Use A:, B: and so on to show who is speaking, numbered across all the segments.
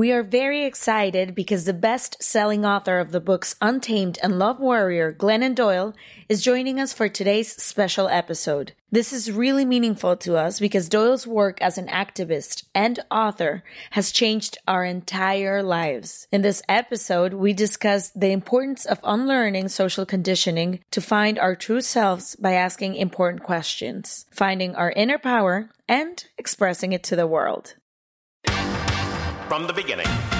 A: We are very excited because the best selling author of the books Untamed and Love Warrior, Glennon Doyle, is joining us for today's special episode. This is really meaningful to us because Doyle's work as an activist and author has changed our entire lives. In this episode, we discuss the importance of unlearning social conditioning to find our true selves by asking important questions, finding our inner power, and expressing it to the world.
B: From the beginning.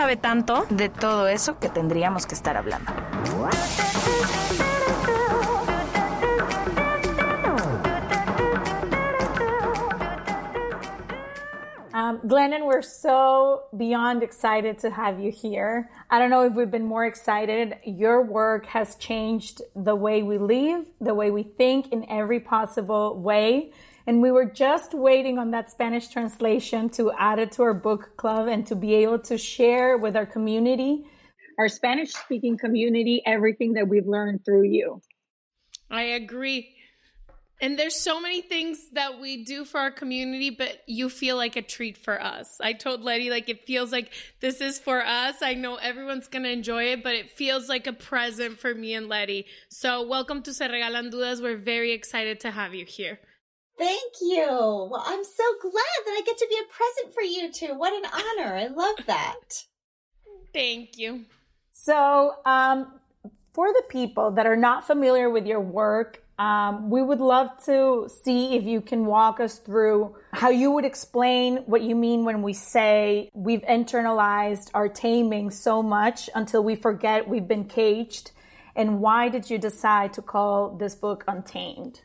C: sabe tanto.
D: de todo eso que tendríamos que estar hablando.
E: Um, Glennon, we're so beyond excited to have you here. I don't know if we've been more excited. Your work has changed the way we live, the way we think in every possible way. And we were just waiting on that Spanish translation to add it to our book club and to be able to share with our community, our Spanish speaking community, everything that we've learned through you.
F: I agree. And there's so many things that we do for our community, but you feel like a treat for us. I told Lety, like, it feels like this is for us. I know everyone's going to enjoy it, but it feels like a present for me and Lety. So, welcome to Se Regalan Dudas. We're very excited to have you here.
G: Thank you. Well, I'm so glad that I get to be a present for you two. What an honor. I love that.
F: Thank you.
E: So, um, for the people that are not familiar with your work, um, we would love to see if you can walk us through how you would explain what you mean when we say we've internalized our taming so much until we forget we've been caged. And why did you decide to call this book Untamed?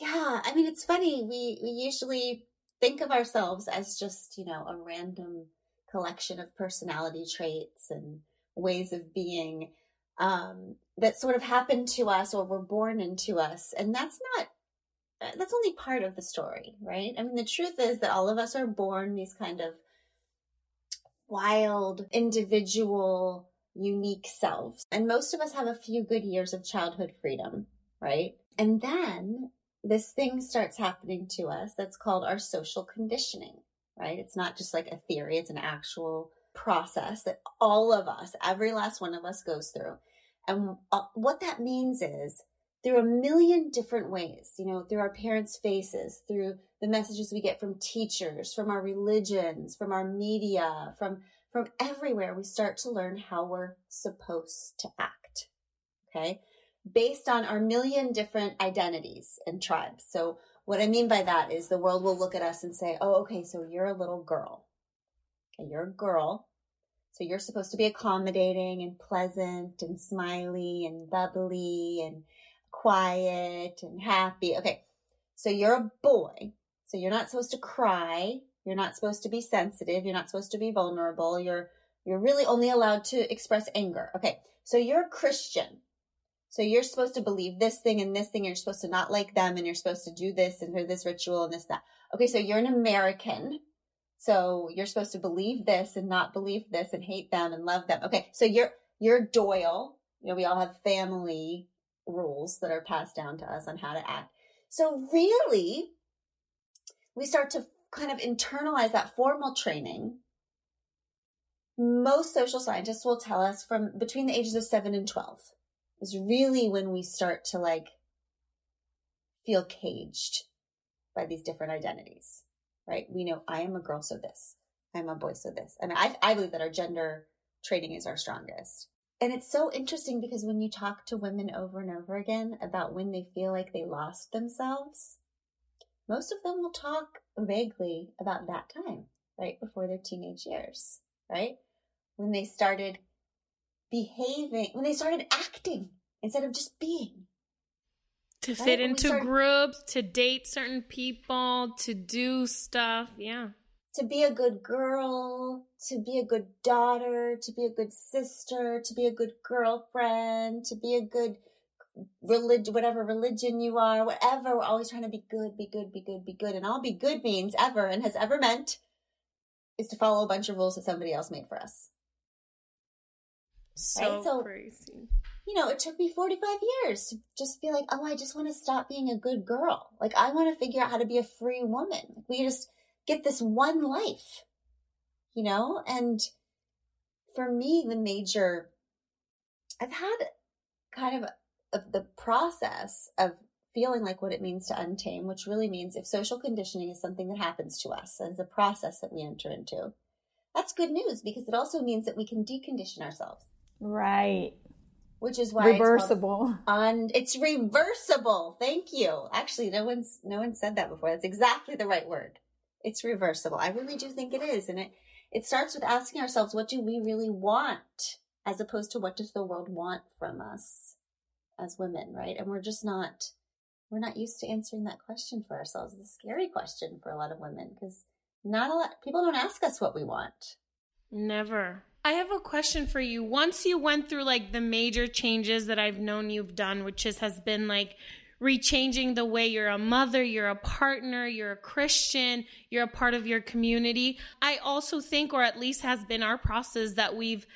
G: Yeah, I mean, it's funny. We, we usually think of ourselves as just, you know, a random collection of personality traits and ways of being um, that sort of happen to us or were born into us. And that's not, uh, that's only part of the story, right? I mean, the truth is that all of us are born these kind of wild, individual, unique selves. And most of us have a few good years of childhood freedom, right? And then this thing starts happening to us that's called our social conditioning, right? It's not just like a theory, it's an actual process that all of us, every last one of us goes through. And uh, what that means is through a million different ways, you know, through our parents' faces, through the messages we get from teachers, from our religions, from our media, from from everywhere, we start to learn how we're supposed to act. Okay? Based on our million different identities and tribes. So what I mean by that is the world will look at us and say, "Oh, okay, so you're a little girl. Okay, you're a girl. So you're supposed to be accommodating and pleasant and smiley and bubbly and quiet and happy. Okay. So you're a boy. So you're not supposed to cry. You're not supposed to be sensitive. You're not supposed to be vulnerable. You're, you're really only allowed to express anger. Okay. So you're a Christian. So you're supposed to believe this thing and this thing. And you're supposed to not like them and you're supposed to do this and do this ritual and this, that. Okay. So you're an American. So you're supposed to believe this and not believe this and hate them and love them. Okay. So you're, you're Doyle. You know, we all have family rules that are passed down to us on how to act. So really, we start to kind of internalize that formal training. Most social scientists will tell us from between the ages of 7 and 12 is really when we start to like feel caged by these different identities, right? We know I am a girl, so this. I'm a boy, so this. I mean, I, I believe that our gender training is our strongest. And it's so interesting because when you talk to women over and over again about when they feel like they lost themselves, most of them will talk vaguely about that time, right before their teenage years, right? When they started behaving, when they started acting instead of just being.
F: To right? fit into groups, to date certain people, to do stuff. Yeah.
G: To be a good girl, to be a good daughter, to be a good sister, to be a good girlfriend, to be a good religion, whatever religion you are, whatever. We're always trying to be good, be good, be good, be good. And all be good means ever and has ever meant is to follow a bunch of rules that somebody else made for us.
F: So, right? so crazy.
G: You know, it took me 45 years to just be like, oh, I just want to stop being a good girl. Like, I want to figure out how to be a free woman. We just get this one life, you know? And for me, the major, I've had kind of of the process of feeling like what it means to untame, which really means if social conditioning is something that happens to us it's a process that we enter into, that's good news because it also means that we can decondition ourselves.
E: Right.
G: Which is why
E: reversible.
G: It's on it's reversible. Thank you. Actually, no one's no one said that before. That's exactly the right word. It's reversible. I really do think it is. And it it starts with asking ourselves, what do we really want? As opposed to what does the world want from us? as women, right? And we're just not we're not used to answering that question for ourselves. It's a scary question for a lot of women because not a lot people don't ask us what we want.
F: Never. I have a question for you. Once you went through like the major changes that I've known you've done, which is, has been like rechanging the way you're a mother, you're a partner, you're a Christian, you're a part of your community. I also think, or at least has been our process, that we've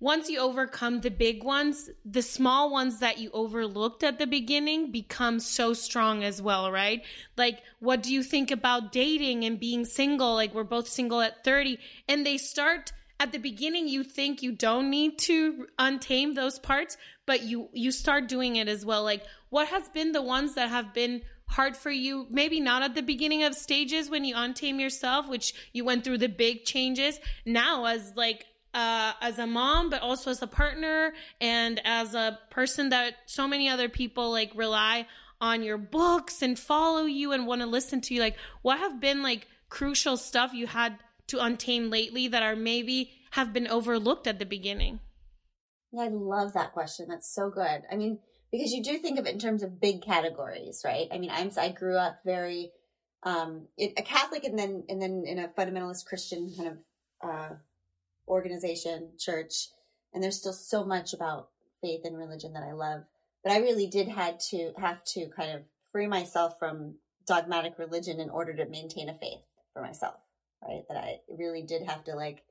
F: once you overcome the big ones, the small ones that you overlooked at the beginning become so strong as well, right? Like, what do you think about dating and being single? Like, we're both single at 30 and they start at the beginning you think you don't need to untame those parts, but you you start doing it as well. Like, what has been the ones that have been hard for you maybe not at the beginning of stages when you untame yourself which you went through the big changes now as like uh, as a mom, but also as a partner and as a person that so many other people like rely on your books and follow you and want to listen to you. Like, what have been like crucial stuff you had to untame lately that are maybe have been overlooked at the beginning?
G: Yeah, I love that question. That's so good. I mean, because you do think of it in terms of big categories, right? I mean, I'm I grew up very um a Catholic and then and then in a fundamentalist Christian kind of uh organization, church, and there's still so much about faith and religion that I love. But I really did had to have to kind of free myself from dogmatic religion in order to maintain a faith for myself, right? That I really did have to like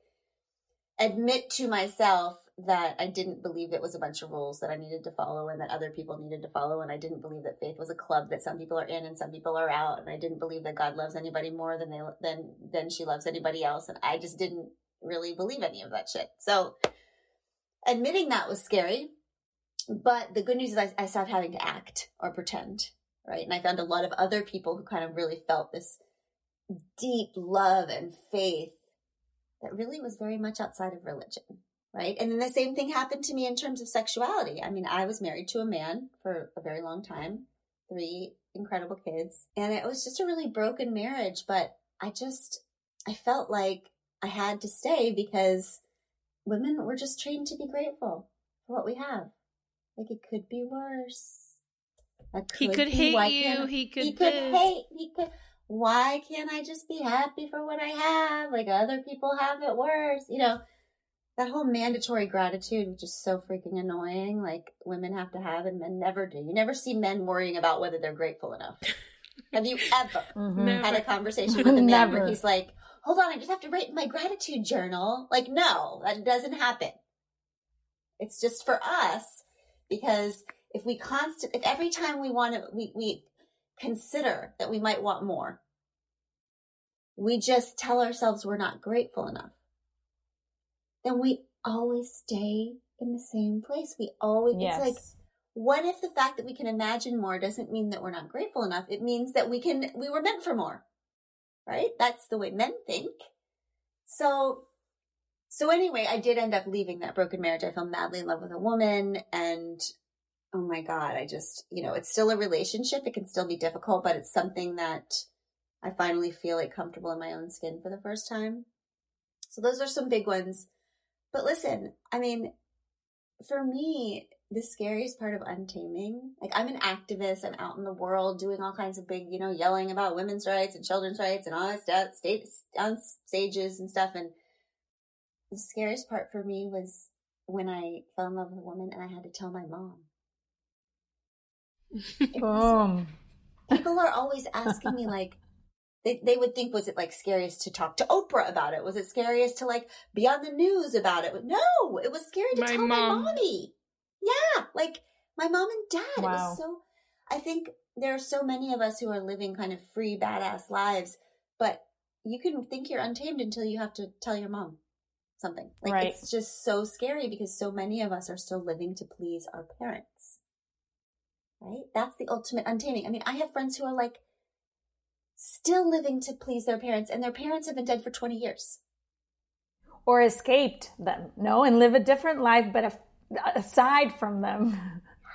G: admit to myself that I didn't believe it was a bunch of rules that I needed to follow and that other people needed to follow. And I didn't believe that faith was a club that some people are in and some people are out. And I didn't believe that God loves anybody more than they, than, than she loves anybody else. And I just didn't really believe any of that shit. So admitting that was scary. But the good news is I, I stopped having to act or pretend, right? And I found a lot of other people who kind of really felt this deep love and faith that really was very much outside of religion, right? And then the same thing happened to me in terms of sexuality. I mean, I was married to a man for a very long time, three incredible kids, and it was just a really broken marriage, but I just, I felt like I had to stay because women were just trained to be grateful for what we have. Like it could be worse.
F: Could he could be. hate you. He could.
G: He could hate. He could. Why can't I just be happy for what I have? Like other people have it worse. You know, that whole mandatory gratitude, which is so freaking annoying. Like women have to have, and men never do. You never see men worrying about whether they're grateful enough. have you ever mm-hmm. had a conversation with a man where he's like, hold on, I just have to write my gratitude journal. Like, no, that doesn't happen. It's just for us because if we constant, if every time we want to, we, we consider that we might want more, we just tell ourselves we're not grateful enough, then we always stay in the same place. We always,
E: Yes.
G: it's like, what if the fact that we can imagine more doesn't mean that we're not grateful enough? It means that we can, we were meant for more, right? That's the way men think. So, so anyway, I did end up leaving that broken marriage. I fell madly in love with a woman and oh my God, I just, you know, it's still a relationship. It can still be difficult, but it's something that I finally feel like comfortable in my own skin for the first time. So those are some big ones. But listen, I mean, for me, the scariest part of untaming, like I'm an activist, I'm out in the world doing all kinds of big, you know, yelling about women's rights and children's rights and all that stuff, state on stages and stuff. And the scariest part for me was when I fell in love with a woman and I had to tell my mom.
E: Boom.
G: People are always asking me like, they, they would think, was it like scariest to talk to Oprah about it? Was it scariest to like be on the news about it? No, it was scary to
F: My
G: tell my mommy. Yeah, like my mom and dad. It was so, I think there are so many of us who are living kind of free, badass lives, but you can think you're untamed until you have to tell your mom something. Like
E: Right.
G: it's just so scary because so many of us are still living to please our parents. Right? That's the ultimate untaming. I mean, I have friends who are like still living to please their parents and their parents have been dead for 20 years.
E: Or escaped them, no, and live a different life, but a, aside from them.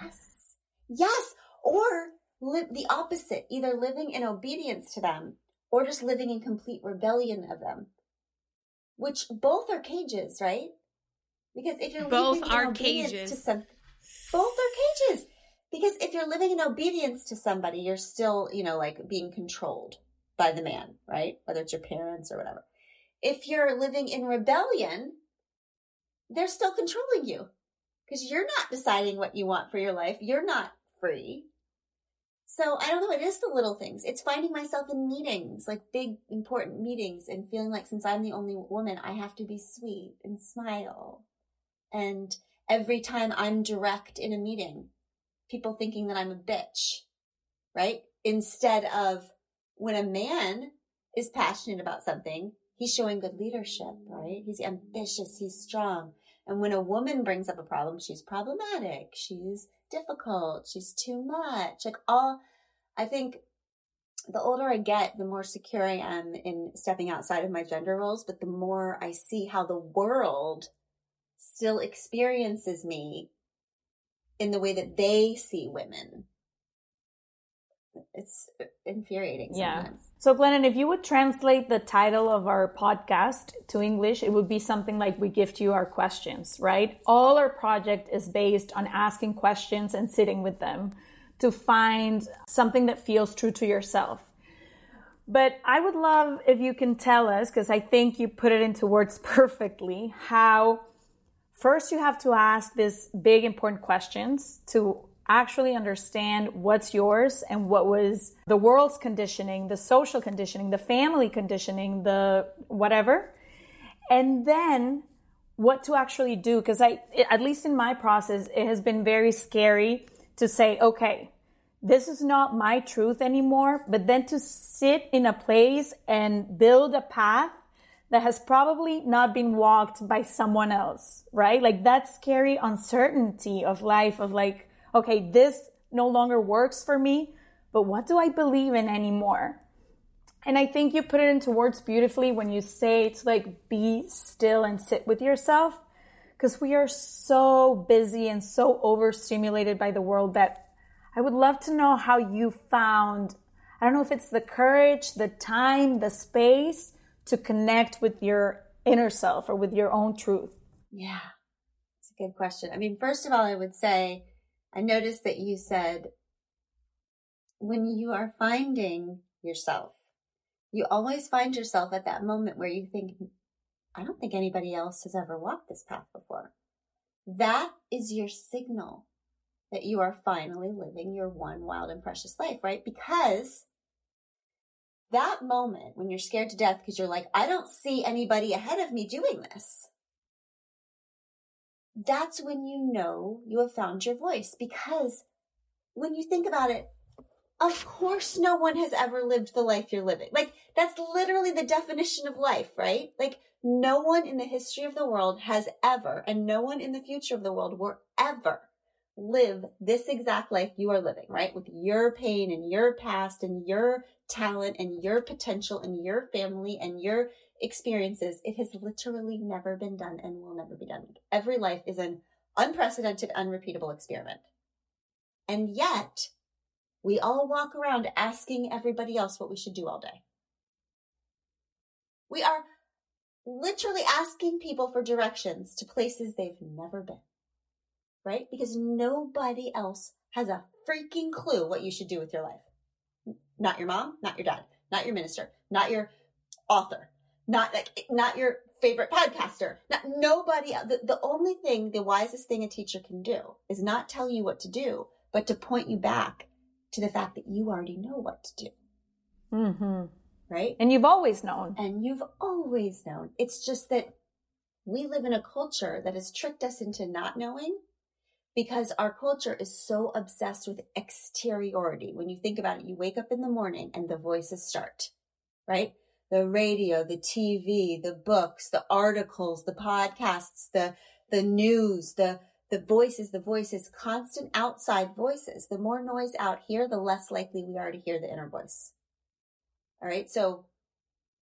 G: Yes. Yes. Or live the opposite, either living in obedience to them or just living in complete rebellion of them. Which both are cages, right? Because if you're
F: Both
G: living
F: are
G: in obedience
F: cages.
G: to some both are cages. Because if you're living in obedience to somebody, you're still, you know, like being controlled by the man, right? Whether it's your parents or whatever. If you're living in rebellion, they're still controlling you because you're not deciding what you want for your life. You're not free. So I don't know. It is the little things. It's finding myself in meetings, like big, important meetings and feeling like since I'm the only woman, I have to be sweet and smile. And every time I'm direct in a meeting, people thinking that I'm a bitch, right? Instead of when a man is passionate about something, he's showing good leadership, right? He's ambitious, he's strong. And when a woman brings up a problem, she's problematic, she's difficult, she's too much. Like all, I think the older I get, the more secure I am in stepping outside of my gender roles, but the more I see how the world still experiences me in the way that they see women. It's uh, infuriating
E: Yeah. So, Glennon, if you would translate the title of our podcast to English, it would be something like We Gift You Our Questions, right? All our project is based on asking questions and sitting with them to find something that feels true to yourself. But I would love if you can tell us, because I think you put it into words perfectly, how first you have to ask these big important questions to actually understand what's yours and what was the world's conditioning, the social conditioning, the family conditioning, the whatever. And then what to actually do because I at least in my process it has been very scary to say okay this is not my truth anymore but then to sit in a place and build a path that has probably not been walked by someone else right? Like that scary uncertainty of life of like okay this no longer works for me but what do i believe in anymore? And I think you put it into words beautifully when you say to like be still and sit with yourself because we are so busy and so overstimulated by the world that I would love to know how you found I don't know if it's the courage, the time, the space to connect with your inner self or with your own truth.
G: Yeah, it's a good question. I mean, first of all, I would say I noticed that you said when you are finding yourself, you always find yourself at that moment where you think, I don't think anybody else has ever walked this path before. That is your signal that you are finally living your one wild and precious life, right? Because that moment when you're scared to death because you're like, I don't see anybody ahead of me doing this. that's when you know you have found your voice because when you think about it, of course no one has ever lived the life you're living. Like that's literally the definition of life, right? Like no one in the history of the world has ever, and no one in the future of the world will ever live this exact life you are living, right? With your pain and your past and your talent and your potential and your family and your experiences. It has literally never been done and will never be done. Every life is an unprecedented, unrepeatable experiment. And yet, we all walk around asking everybody else what we should do all day. We are literally asking people for directions to places they've never been, right? Because nobody else has a freaking clue what you should do with your life. Not your mom, not your dad, not your minister, not your author, not like, not your favorite podcaster. Not, nobody, the, the only thing, the wisest thing a teacher can do is not tell you what to do, but to point you back to the fact that you already know what to do.
E: Mm-hmm.
G: Right?
E: And you've always known.
G: And you've always known. It's just that we live in a culture that has tricked us into not knowing because our culture is so obsessed with exteriority. When you think about it, you wake up in the morning and the voices start, right? The radio, the TV, the books, the articles, the podcasts, the, the news, the, the voices, the voices, constant outside voices. The more noise out here, the less likely we are to hear the inner voice. All right. So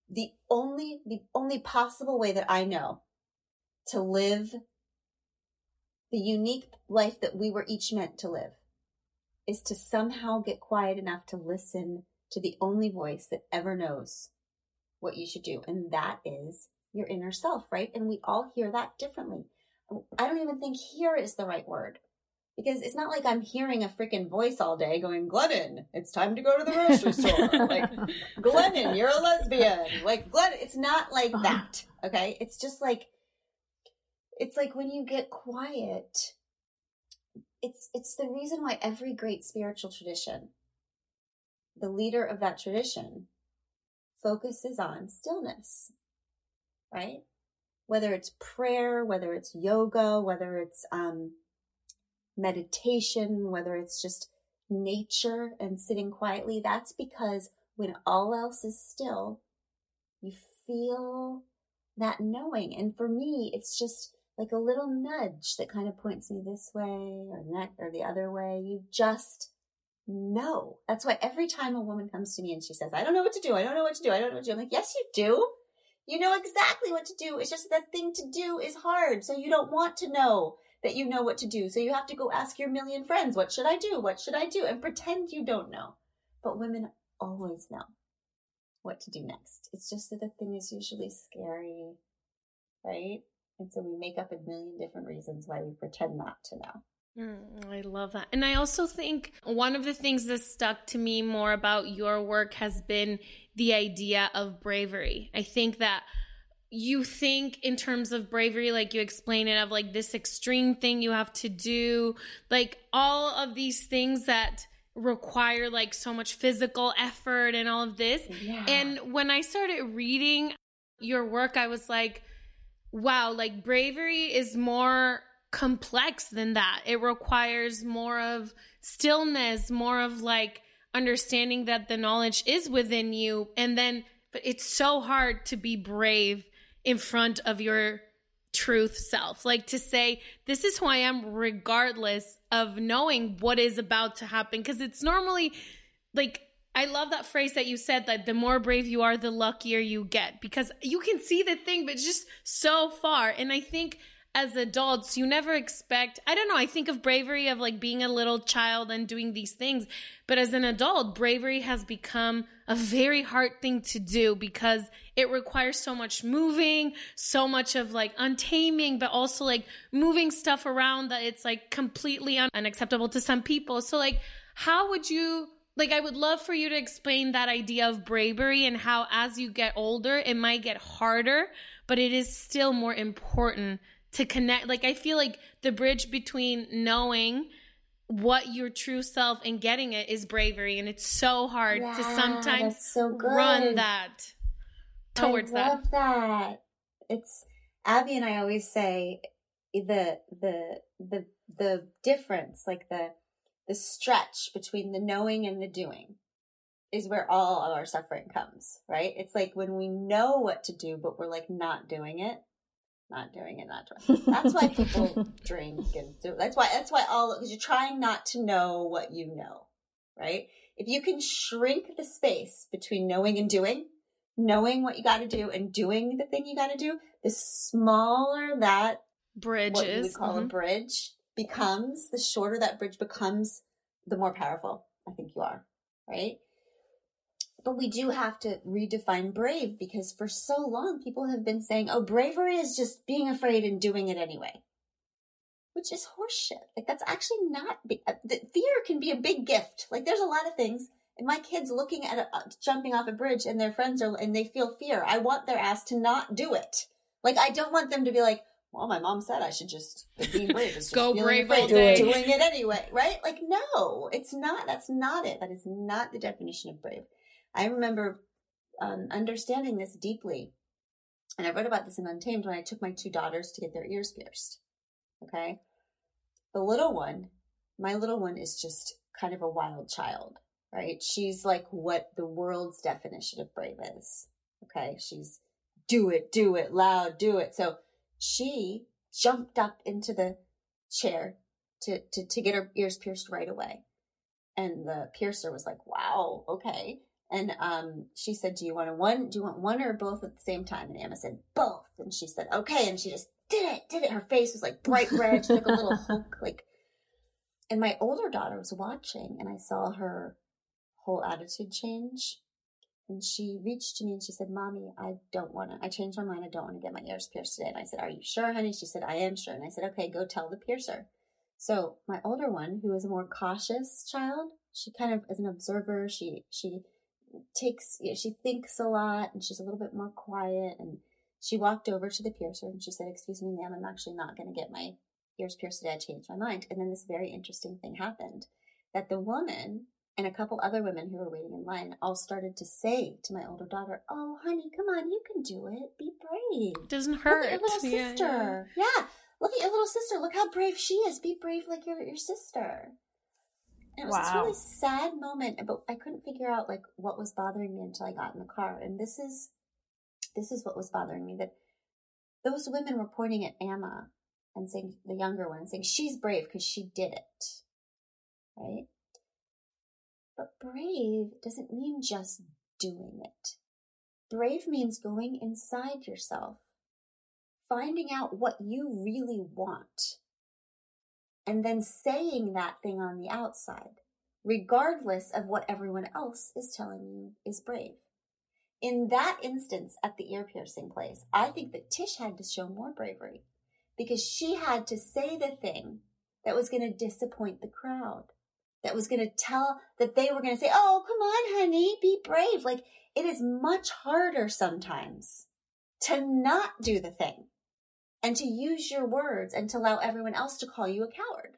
G: the only, the only possible way that I know to live the unique life that we were each meant to live is to somehow get quiet enough to listen to the only voice that ever knows what you should do. And that is your inner self, right? And we all hear that differently. I don't even think hear is the right word because it's not like I'm hearing a freaking voice all day going, Glennon, it's time to go to the grocery store. like, Glennon, you're a lesbian. Like, Glennon, it's not like that. Okay. It's just like, it's like when you get quiet, it's, it's the reason why every great spiritual tradition, the leader of that tradition focuses on stillness, right? whether it's prayer, whether it's yoga, whether it's um, meditation, whether it's just nature and sitting quietly, that's because when all else is still, you feel that knowing. And for me, it's just like a little nudge that kind of points me this way or that or the other way. You just know. That's why every time a woman comes to me and she says, I don't know what to do. I don't know what to do. I don't know what to do. I'm like, yes, you do. You know exactly what to do. It's just that thing to do is hard. So you don't want to know that you know what to do. So you have to go ask your million friends, what should I do? What should I do? And pretend you don't know. But women always know what to do next. It's just that the thing is usually scary, right? And so we make up a million different reasons why we pretend not to know.
F: Mm, I love that. And I also think one of the things that stuck to me more about your work has been the idea of bravery. I think that you think in terms of bravery, like you explain it, of like this extreme thing you have to do, like all of these things that require like so much physical effort and all of this. Yeah. And when I started reading your work, I was like, wow, like bravery is more complex than that. It requires more of stillness, more of like understanding that the knowledge is within you. And then but it's so hard to be brave in front of your truth self. Like to say this is who i am regardless of knowing what is about to happen. Because it's normally like i love that phrase that you said that the more brave you are the luckier you get because you can see the thing but just so far and i think as adults, you never expect, I don't know, I think of bravery of like being a little child and doing these things. But as an adult, bravery has become a very hard thing to do because it requires so much moving, so much of like untaming, but also like moving stuff around that it's like completely un- unacceptable to some people. So, like, how would you like i would love for you to explain that idea of bravery and how as you get older it might get harder but it is still more important to connect. Like i feel like the bridge between knowing what your true self and getting it is bravery and it's so hard yeah, to sometimes so run that towards
G: I love that. that. It's abby and i always say the the the the difference, like the the stretch between the knowing and the doing is where all of our suffering comes, right? It's like when we know what to do, but we're like not doing it, not doing it, not doing it. That's why people drink and do. That's why. That's why all because you're trying not to know what you know, right? If you can shrink the space between knowing and doing, knowing what you got to do and doing the thing you got to do, the smaller that
F: bridge
G: what
F: is.
G: would call
F: Mhm.
G: a bridge becomes, the shorter that bridge becomes, the more powerful I think you are, right? But we do have to redefine brave because for so long people have been saying, oh, bravery is just being afraid and doing it anyway. Which is horseshit. Like that's actually not, uh, fear can be a big gift. Like there's a lot of things. And my kids looking at a, uh, jumping off a bridge and their friends are, and they feel fear. I want their ass to not do it. Like I don't want them to be like, well, my mom said I should just be brave just
F: Go brave
G: afraid
F: all day.
G: doing it anyway, right? Like no, it's not. That's not it. That is not the definition of brave. I remember um, understanding this deeply, and I wrote about this in Untamed when I took my two daughters to get their ears pierced. Okay, the little one, my little one, is just kind of a wild child, right? She's like what the world's definition of brave is. Okay, she's do it, do it, loud, do it. So she jumped up into the chair to, to, to get her ears pierced right away. And the piercer was like, wow, okay. And um, she said, do you want a one, do you want one or both at the same time? And Amma said, both. And she said, okay. And she just did it, did it. Her face was like bright red. She took a little hook, like, and my older daughter was watching and I saw her whole attitude change. And she reached to me and she said, Mommy, I don't want to, I changed my mind. I don't want to get my ears pierced today. And I said, Are you sure, honey? She said, I am sure. And I said, Okay, go tell the piercer. So my older one, who is a more cautious child, she kind of, as an observer, she, she takes, you know, she thinks a lot and she's a little bit more quiet. And she walked over to the piercer and she said, Excuse me, ma'am, I'm actually not going to get my ears pierced today. I changed my mind. And then this very interesting thing happened that the woman and a couple other women who were waiting in line all started to say to my older daughter, "Oh, honey, come on, you can do it. Be brave.
F: It Doesn't
G: Look
F: hurt.
G: at your little
F: Yeah,
G: sister. Yeah, look at your little sister. Look how brave she is. Be brave like your your sister." And it was this really sad moment, but I couldn't figure out like what was bothering me until I got in the car. And this is this is what was bothering me that those women were pointing at Amma and saying the younger one and saying she's brave because she did it, right? But brave doesn't mean just doing it. Brave means going inside yourself, finding out what you really want, and then saying that thing on the outside, regardless of what everyone else is telling you is brave. In that instance at the ear piercing place, I think that Tish had to show more bravery because she had to say the thing that was going to disappoint the crowd that was going to tell that they were going to say, Oh, come on, honey, be brave. Like it is much harder sometimes to not do the thing and to use your words and to allow everyone else to call you a coward.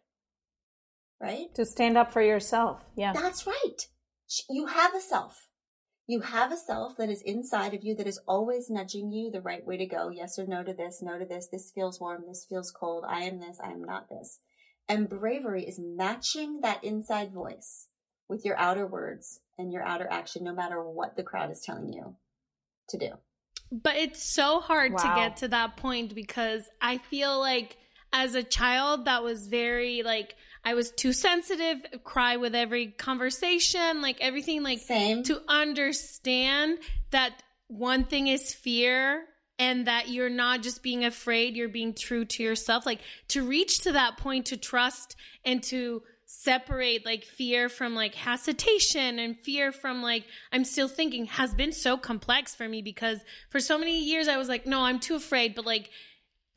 G: Right?
E: To stand up for yourself. Yeah.
G: That's right. You have a self. You have a self that is inside of you that is always nudging you the right way to go. Yes or no to this, no to this. This feels warm. This feels cold. I am this. I am not this. And bravery is matching that inside voice with your outer words and your outer action, no matter what the crowd is telling you to do.
F: But it's so hard to get to that point because I feel like as a child that was very like I was too sensitive, cry with every conversation, like everything like
G: Same.
F: to understand that one thing is fear and that you're not just being afraid, you're being true to yourself. Like to reach to that point to trust and to separate like fear from like hesitation and fear from like I'm still thinking has been so complex for me because for so many years I was like, no, I'm too afraid, but like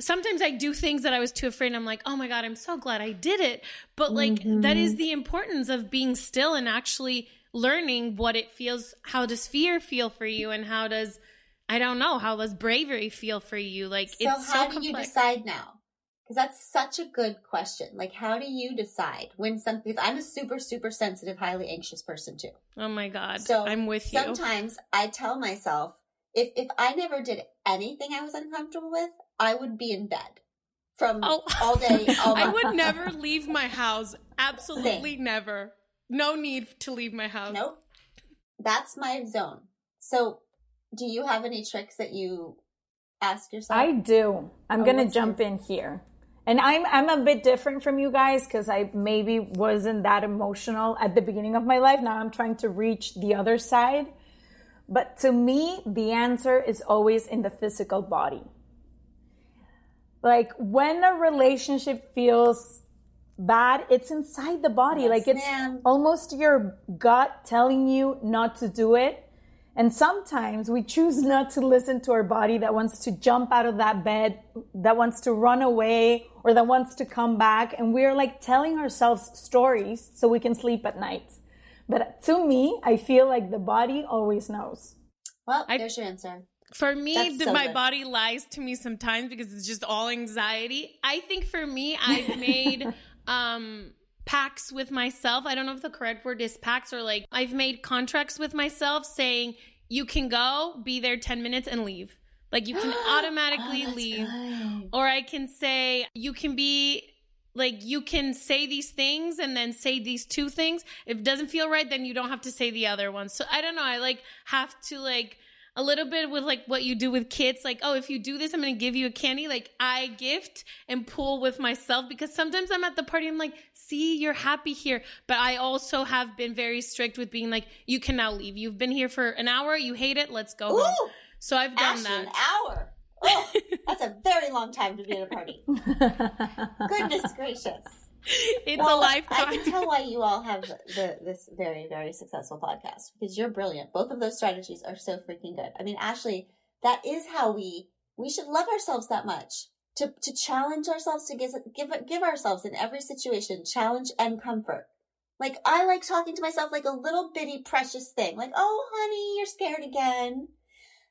F: sometimes I do things that I was too afraid and I'm like, oh my God, I'm so glad I did it. But like that is mm-hmm. the importance of being still and actually learning what it feels how does fear feel for you and how does I don't know, how does bravery feel for you? Like
G: So
F: it's so
G: how do
F: complex.
G: you decide now? Because that's such a good question. Like, how do you decide when something? Because I'm a super, super sensitive, highly anxious person too.
F: oh my God.
G: So
F: I'm with you.
G: Sometimes I tell myself if if I never did anything I was uncomfortable with, I would be in bed from oh, all day. All
F: I would never leave my house. Absolutely Same. never. No need to leave my house.
G: Nope. That's my zone. So, do you have any tricks that you ask yourself?
E: I do. I'm oh, going to jump in here. And I'm I'm a bit different from you guys cuz I maybe wasn't that emotional at the beginning of my life. Now I'm trying to reach the other side. But to me, the answer is always in the physical body. Like when a relationship feels bad, it's inside the body. Yes, like it's ma'am. almost your gut telling you not to do it. And sometimes we choose not to listen to our body that wants to jump out of that bed, that wants to run away, or that wants to come back. And we're like telling ourselves stories so we can sleep at night. But to me, I feel like the body always knows.
G: Well, I, there's your answer.
F: For me, the, so my good. body lies to me sometimes because it's just all anxiety. I think for me, I've made um pacts with myself. I don't know if the correct word is pacts or like I've made contracts with myself saying you can go, be there 10 minutes and leave. Like you can automatically oh, leave. Good. Or I can say you can be like you can say these things and then say these two things. If it doesn't feel right, then you don't have to say the other one. So I don't know. I like have to like a little bit with like what you do with kids like oh if you do this i'm gonna give you a candy like i gift and pull with myself because sometimes i'm at the party i'm like see you're happy here. But i also have been very strict with being like you can now leave. You've been here for an hour. You hate it. Let's go Ooh, home so i've done that.
G: an hour. Oh that's a very long time to be at a party. Goodness gracious.
F: It's well, a lifetime.
G: I can tell why you all have the, this very, very successful podcast because you're brilliant. Both of those strategies are so freaking good. I mean, Ashley, that is how we we should love ourselves that much to to challenge ourselves to give give give ourselves in every situation challenge and comfort. Like I like talking to myself like a little bitty precious thing. Like, oh, honey, you're scared again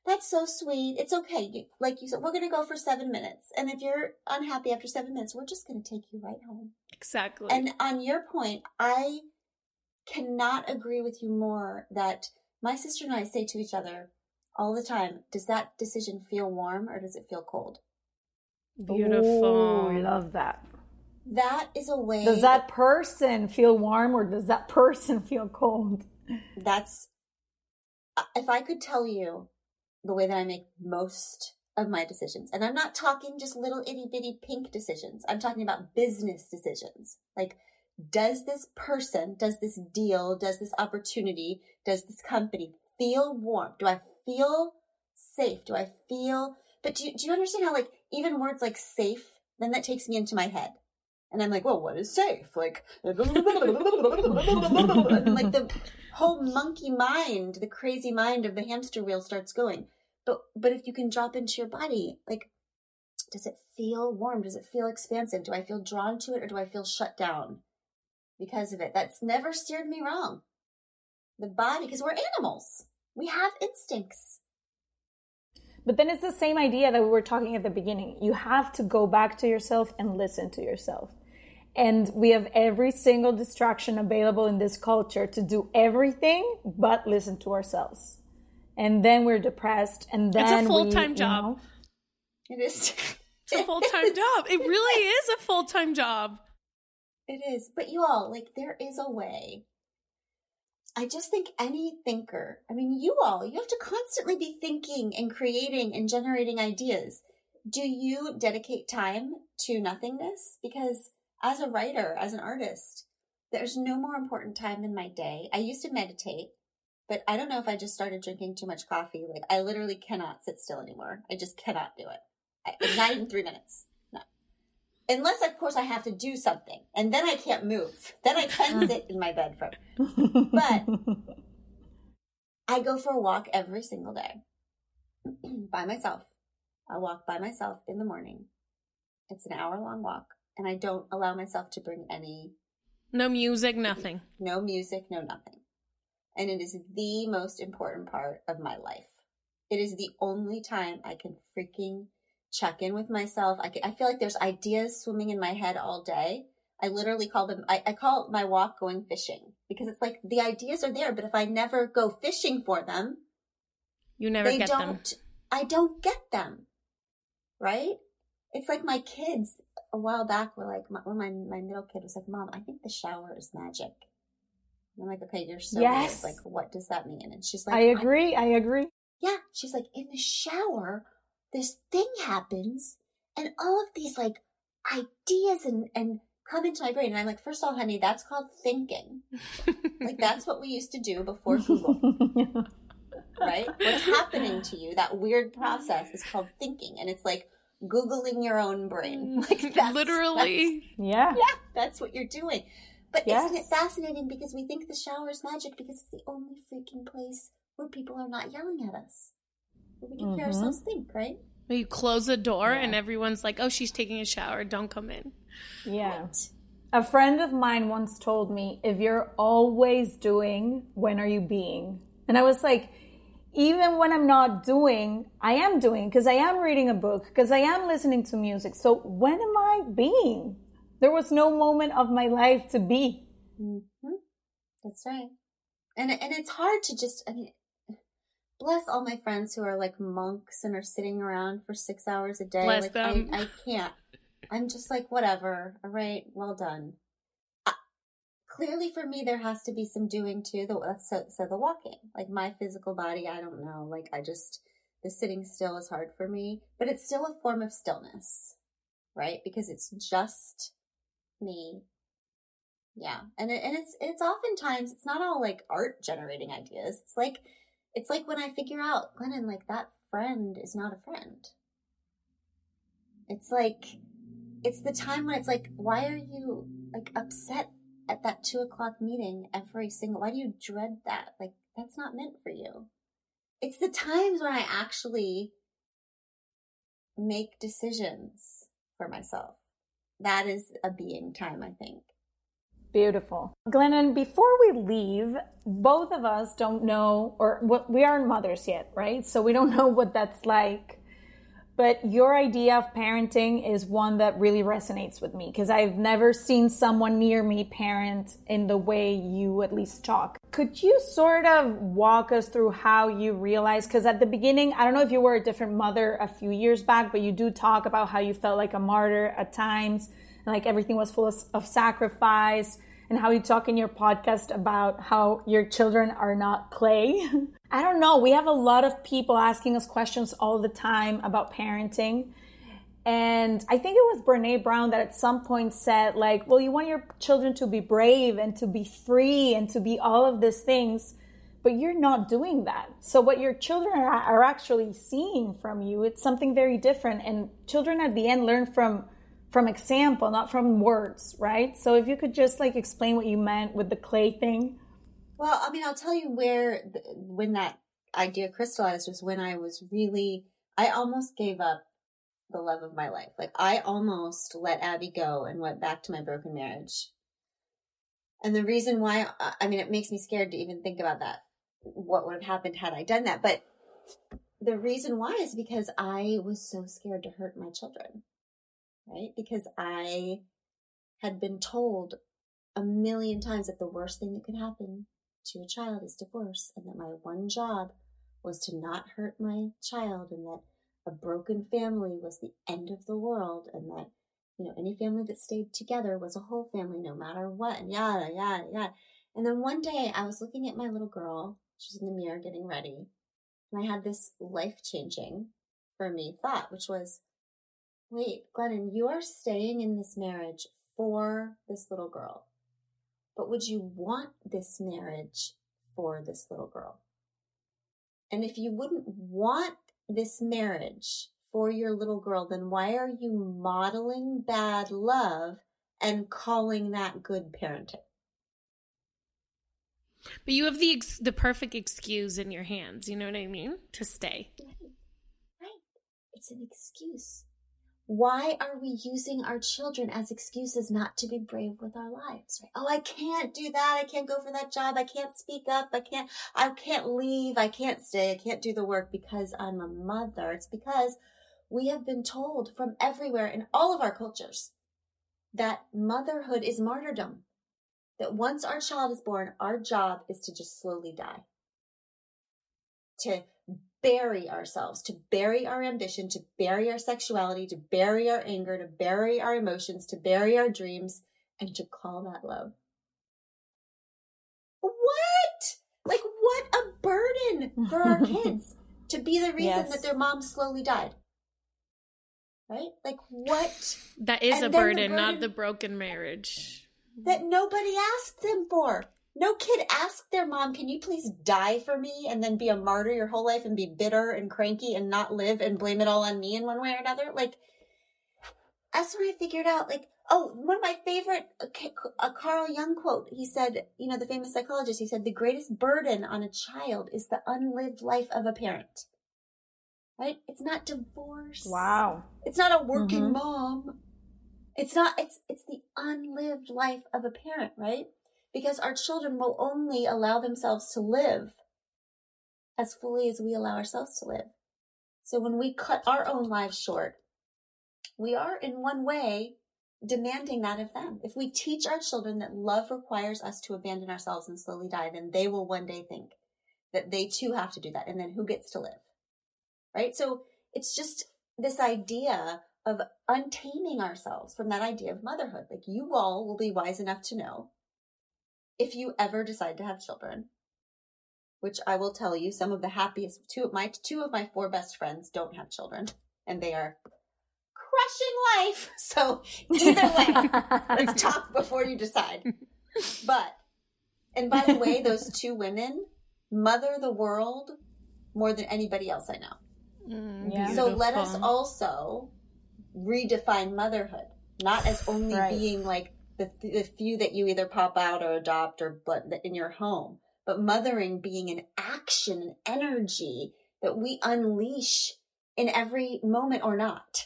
G: that's so sweet. It's okay. Like you said, we're going to go for seven minutes. And if you're unhappy after seven minutes, we're just going to take you right home.
F: Exactly.
G: And on your point, I cannot agree with you more that my sister and I say to each other all the time, does that decision feel warm or does it feel cold?
F: Beautiful.
E: I love that.
G: That is a way.
E: Does that person feel warm or does that person feel cold?
G: That's, uh, if I could tell you the way that I make most of my decisions. And I'm not talking just little itty bitty pink decisions. I'm talking about business decisions. Like, does this person, does this deal, does this opportunity, does this company feel warm? Do I feel safe? Do I feel, but do you, do you understand how like even words like safe, then that takes me into my head. And I'm like, well, what is safe? Like, like the whole monkey mind, the crazy mind of the hamster wheel starts going. But but if you can drop into your body, like does it feel warm? Does it feel expansive? Do I feel drawn to it or do I feel shut down because of it? That's never steered me wrong. The body, because we're animals. We have instincts.
E: But then it's the same idea that we were talking at the beginning. You have to go back to yourself and listen to yourself. And we have every single distraction available in this culture to do everything but listen to ourselves. And then we're depressed and then
F: it's a full-time job.
G: know, it is.
F: It's a full-time job. It really is a full-time job.
G: It is. But you all like there is a way i just think any thinker i mean you all you have to constantly be thinking and creating and generating ideas do you dedicate time to nothingness because as a writer as an artist there's no more important time in my day i used to meditate but I don't know if I just started drinking too much coffee. Like I literally cannot sit still anymore. I just cannot do it. I, not three minutes. Unless of course I have to do something and then I can't move. Then I can sit in my bed for, but I go for a walk every single day by myself. I walk by myself in the morning. It's an hour long walk and I don't allow myself to bring any
F: no music, nothing.
G: No music, no nothing and it is the most important part of my life. It is the only time I can freaking check in with myself. I, can, I feel like there's ideas swimming in my head all day. I literally call them, I, I call my walk going fishing because it's like the ideas are there, but if I never go fishing for them,
F: you never
G: they
F: get
G: don't,
F: them.
G: I don't get them. Right? it's like my kids a while back were like, my, when my, my middle kid was like, Mom, I think the shower is magic. And I'm like, okay, you're so
E: Yes.
G: weird. Like, what does that mean? And she's like,
E: I agree. I agree.
G: yeah. She's like, in the shower, this thing happens, and all of these like ideas and and come into my brain. And I'm like, first of all, honey, that's called thinking. like that's what we used to do before Google, right? What's happening to you? That weird process is called thinking, and it's like googling your own brain. Mm, like that's,
F: Literally.
E: yeah.
G: yeah, that's what you're doing. But isn't it fascinating because we think the shower is magic because it's the only freaking place where people are not yelling at us. Where we can hear
E: Mhm.
G: ourselves think, right?
F: You close the door
E: Yeah.
F: and everyone's like, "Oh, she's taking a shower. Don't come in."
E: Yeah. A friend of mine once told me, if you're always doing, when are you being? And I was like, even when I'm not doing, I am doing because I am reading a book, because I am listening to music. So when am I being? There was no moment of my life to be.
G: hmm That's right. And and it's hard to just. I mean, bless all my friends who are like monks and are sitting around for six hours a day.
F: Bless
G: like
F: them.
G: I, I can't. I'm just like whatever. All right, well done. Uh, clearly, for me, there has to be some doing too. The so, so the walking, like my physical body. I don't know. Like I just the sitting still is hard for me, but it's still a form of stillness, right? Because it's just me yeah, and it, and it's it's oftentimes it's not all like art generating ideas. It's like it's like when I figure out Glennon, like that friend is not a friend. It's like it's the time when it's like, why are you like upset at that two o'clock meeting every single? Why do you dread that? Like that's not meant for you. It's the times when I actually make decisions for myself. That is a being time, I think.
E: Beautiful. Glennon, before we leave, both of us don't know, or we aren't mothers yet, right? So we don't know what that's like. But your idea of parenting is one that really resonates with me because I've never seen someone near me parent in the way you at least talk. Could you sort of walk us through how you realized? Because at the beginning, I don't know if you were a different mother a few years back, but you do talk about how you felt like a martyr at times like everything was full of, of sacrifice and how you talk in your podcast about how your children are not clay. I don't know. We have a lot of people asking us questions all the time about parenting. And I think it was Brene Brown that at some point said, like, well, you want your children to be brave and to be free and to be all of these things, but you're not doing that. So what your children are, actually seeing from you, it's something very different. And children at the end learn from from example, not from words, right? So if you could just like explain what you meant with the clay thing.
G: Well, I mean, I'll tell you where when that idea crystallized was when I was really, I almost gave up the love of my life. Like I almost let Abby go and went back to my broken marriage. And the reason why, I mean, it makes me scared to even think about that. What would have happened had I done that? But the reason why is because I was so scared to hurt my children, right? Because I had been told a million times that the worst thing that could happen to a child is divorce, and that my one job was to not hurt my child, and that a broken family was the end of the world, and that you know any family that stayed together was a whole family no matter what, and yada yada yada. And then one day I was looking at my little girl, she's in the mirror getting ready, and I had this life changing for me thought, which was, wait, Glennon, you are staying in this marriage for this little girl but would you want this marriage for this little girl? And if you wouldn't want this marriage for your little girl, then why are you modeling bad love and calling that good parenting?
F: But you have the ex- the perfect excuse in your hands. You know what I mean? To stay.
G: Right. It's an excuse. Why are we using our children as excuses not to be brave with our lives? Right? Oh, I can't do that. I can't go for that job. I can't speak up. I can't, I can't leave. I can't stay. I can't do the work because I'm a mother. It's because we have been told from everywhere in all of our cultures that motherhood is martyrdom. That once our child is born, our job is to just slowly die. to bury ourselves, to bury our ambition, to bury our sexuality, to bury our anger, to bury our emotions, to bury our dreams, and to call that love. What? Like, what a burden for our kids to be the reason
E: Yes.
G: that their mom slowly died. Right? Like, what?
F: That is
G: And
F: a
G: the
F: burden, not the broken marriage.
G: that nobody asked them for. No kid asked their mom, Can you please die for me and then be a martyr your whole life and be bitter and cranky and not live and blame it all on me in one way or another? Like, that's when I figured out, like, oh, one of my favorite, uh, Carl Jung quote. He said, you know, the famous psychologist, he said, the greatest burden on a child is the unlived life of a parent. Right? It's not divorce.
E: Wow.
G: It's not a working
E: Mhm.
G: mom. It's not it's it's the unlived life of a parent, right? Because our children will only allow themselves to live as fully as we allow ourselves to live. So when we cut our own lives short, we are in one way demanding that of them. If we teach our children that love requires us to abandon ourselves and slowly die, then they will one day think that they too have to do that. And then who gets to live? Right? So it's just this idea of untaming ourselves from that idea of motherhood. Like you all will be wise enough to know if you ever decide to have children, which I will tell you, some of the happiest two of my two of my four best friends don't have children, and they are crushing life. So either way, let's talk before you decide. But and by the way, those two women mother the world more than anybody else I know.
F: Mm,
E: Yeah.
G: So let us also redefine motherhood, not as only
E: Right.
G: being like the, the few that you either pop out or adopt or but in your home, but mothering being an action, an energy that we unleash in every moment or not,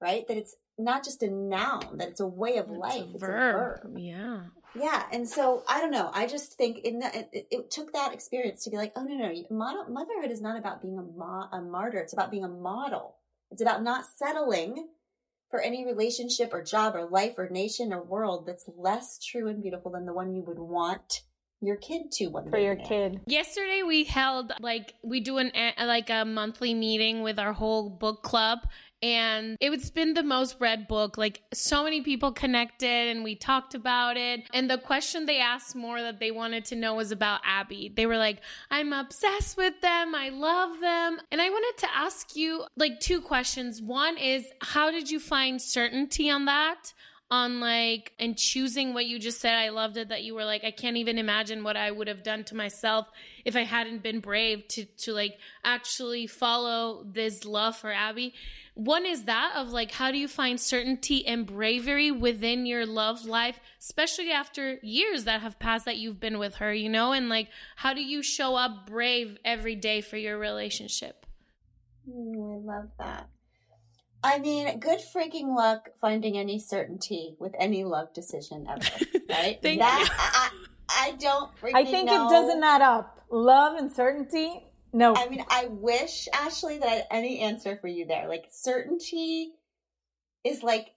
G: right? That it's not just a noun, that it's a way of life.
F: It's
G: It's
F: a
G: a
F: verb.
G: verb.
F: Yeah.
G: Yeah, and so I don't know. I just think in that it, it took that experience to be like, oh no, no, model, motherhood is not about being a, a martyr. It's about being a model. It's about not settling for any relationship or job or life or nation or world that's less true and beautiful than the one you would want your kid to one
E: For
G: day
E: your
G: be.
E: kid.
F: Yesterday we held like we do an like a monthly meeting with our whole book club and it's been the most read book like so many people connected and we talked about it and the question they asked more that they wanted to know was about Abby. They were like I'm obsessed with them. I love them. And I wanted to ask you like two questions. One is how did you find certainty on that? On like and choosing what you just said. I loved it that you were like, I can't even imagine what I would have done to myself if I hadn't been brave to to like actually follow this love for Abby. One is that of like how do you find certainty and bravery within your love life, especially after years that have passed that you've been with her, you know? And like how do you show up brave every day for your relationship?
G: Mm, I love that. I mean, good freaking luck finding any certainty with any love decision ever, right?
F: Thank
G: that,
F: you.
G: I, I, I don't freaking
E: I think
G: know.
E: it doesn't add up. Love and certainty. No.
G: I mean, I wish, Ashley, that I had any answer for you there. Like, certainty is like,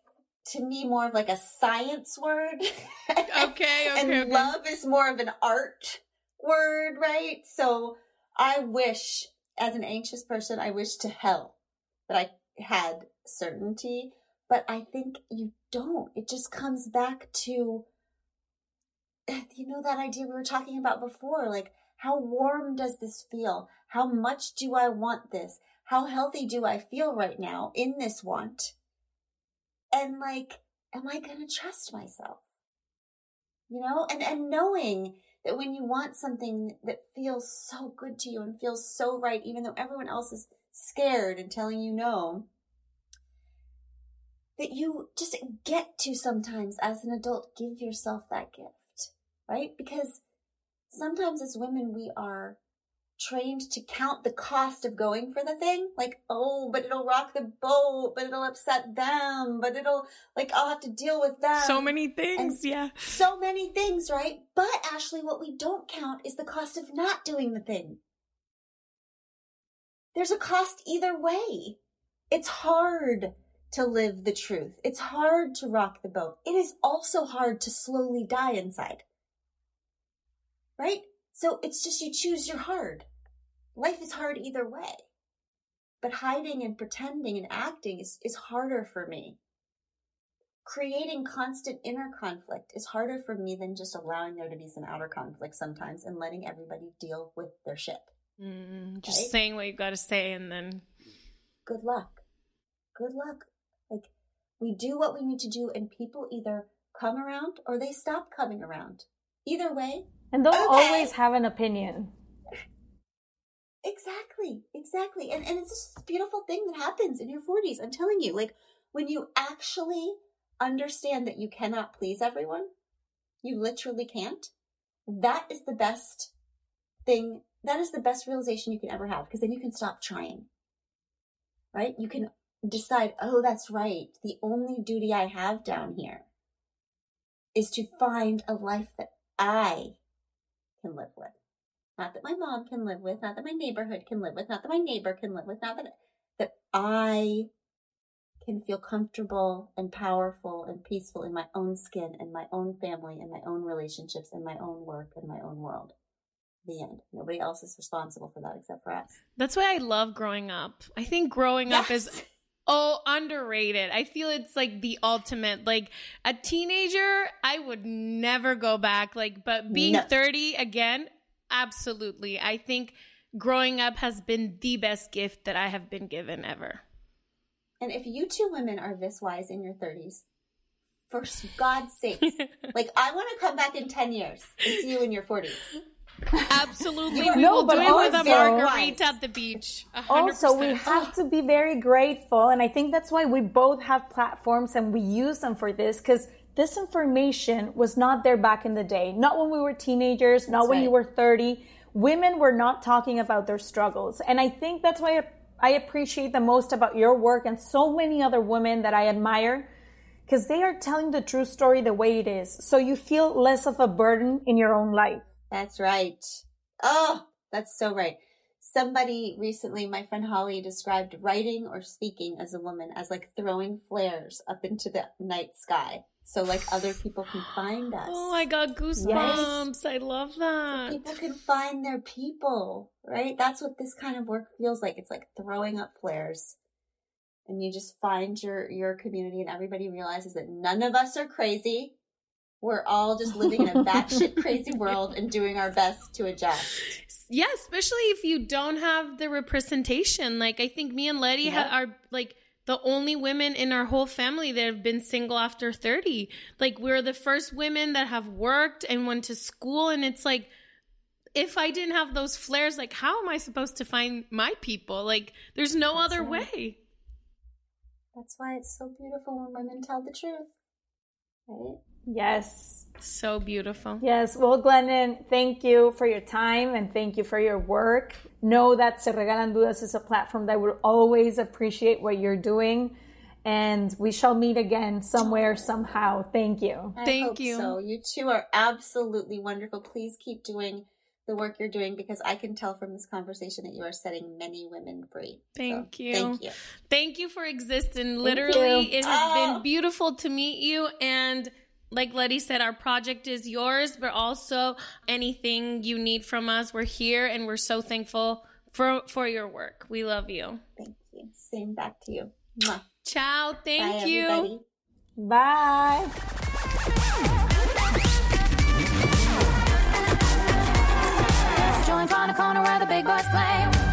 G: to me, more of like a science word.
F: Okay, okay,
G: and
F: okay.
G: love is more of an art word, right? So I wish, as an anxious person, I wish to hell that I had certainty, but I think you don't. It just comes back to, you know, that idea we were talking about before. Like, how warm does this feel? How much do I want this? How healthy do I feel right now in this want? And like, am I going to trust myself? You know, and, and knowing that when you want something that feels so good to you and feels so right, even though everyone else is scared and telling you no, that you just get to sometimes as an adult give yourself that gift, right? Because sometimes as women, we are trained to count the cost of going for the thing. Like, oh, but it'll rock the boat, but it'll upset them, but it'll, like, I'll have to deal with them.
F: So many things, yeah.
G: So many things, right? But Ashley, what we don't count is the cost of not doing the thing. There's a cost either way. It's hard to live the truth. It's hard to rock the boat. It is also hard to slowly die inside. Right? So it's just you choose your hard. life is hard either way. But hiding and pretending and acting is, is harder for me. Creating constant inner conflict is harder for me than just allowing there to be some outer conflict sometimes and letting everybody deal with their shit.
F: Mm, just
G: Right?
F: saying what you've got to say and then
G: Good luck. Good luck. We do what we need to do, and people either come around or they stop coming around. Either way,
E: And they'll
G: Okay.
E: always have an opinion.
G: Exactly, exactly. And and it's this beautiful thing that happens in your 40s. I'm telling you, like when you actually understand that you cannot please everyone, you literally can't. That is the best thing. That is the best realization you can ever have because then you can stop trying. Right? You can decide, "Oh, that's right. The only duty I have down here is to find a life that I can live with." not that my mom can live with, not that my neighborhood can live with, not that my neighbor can live with, not that that I can feel comfortable and powerful and peaceful in my own skin and my own family and my own relationships and my own work and my own world. The end. Nobody else is responsible for that except for us.
F: That's why I love growing up. I think growing up is
G: Yes.
F: Oh underrated. I feel it's like the ultimate. Like a teenager, I would never go back. Like, but being
G: No.
F: 30 again, absolutely. I think growing up has been the best gift that I have been given ever.
G: And if you two women are this wise in your 30s, for God's sakes, like I want to come back in 10 years and see you in your 40s.
F: Absolutely. We
E: No,
F: will
E: but
F: do it with a
E: also-
F: margarita at the beach. A hundred
E: Also, we have to be very grateful. And I think that's why we both have platforms and we use them for this because this information was not there back in the day. Not when we were teenagers, not
G: That's
E: when you were 30. Women were not talking about their struggles. And I think that's why I- I appreciate the most about your work and so many other women that I admire because they are telling the true story the way it is. So you feel less of a burden in your own life.
G: That's right. Oh, that's so right. Somebody recently, my friend Holly, described writing or speaking as a woman as like throwing flares up into the night sky. So like other people can find oh us.
F: Oh, I got goosebumps. I love that.
G: People can find their people, right? That's what this kind of work feels like. It's like throwing up flares. And you just find your your community and everybody realizes that none of us are crazy. We're all just living in a batshit crazy world and doing our best to adjust.
F: Yeah, especially if you don't have the representation. Like I think me and Lety ha- are like the only women in our whole family that have been single after 30. Like we're the first women that have worked and went to school and it's like if I didn't have those flares, like how am I supposed to find my people? Like there's no
G: That's
F: other
G: right.
F: way.
G: That's why it's so beautiful when women tell the truth. Right?
E: Yes.
F: So beautiful.
E: Yes. Well, Glennon, thank you for your time and thank you for your work. Know that Se Regalan Dudas is a platform that will always appreciate what you're doing. And we shall meet again somewhere, somehow. Thank you.
G: I
F: Thank
G: hope
F: you.
G: So you two are absolutely wonderful. Please keep doing the work you're doing because I can tell from this conversation that you are setting many women free. So,
F: Thank you.
G: Thank you.
F: Thank you for existing. Literally,
E: you.
F: it has
G: Oh.
F: been ah! beautiful to meet you. And like Lety said, our project is yours, but also anything you need from us, we're here and we're so thankful for for your work. We love you.
G: Thank you. Same back to you. Mwah.
F: Ciao. Thank
G: Bye,
F: you.
G: everybody.
E: Bye.
H: Join on corner where the big boys play.